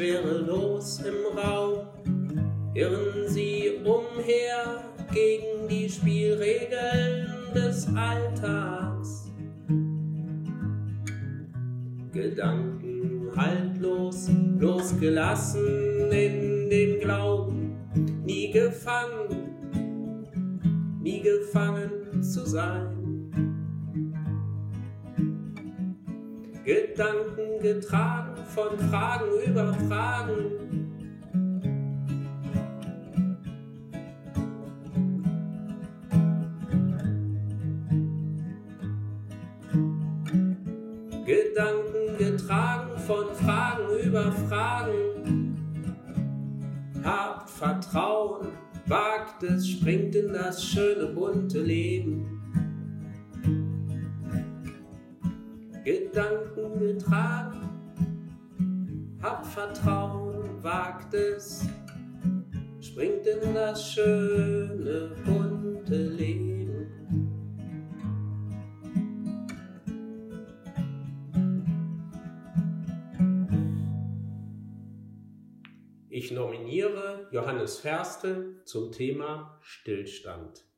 schwerelos im Raum, irren sie umher gegen die Spielregeln des Alltags. Gedanken haltlos, losgelassen in den Glauben, nie gefangen, nie gefangen zu sein. Gedanken getragen von Fragen über Fragen. Gedanken getragen von Fragen über Fragen. Habt Vertrauen, wagt es, springt in das schöne bunte Leben. Gedanken getragen, hab Vertrauen, wagt es, springt in das schöne bunte Leben. Ich nominiere Johannes Ferste zum Thema Stillstand.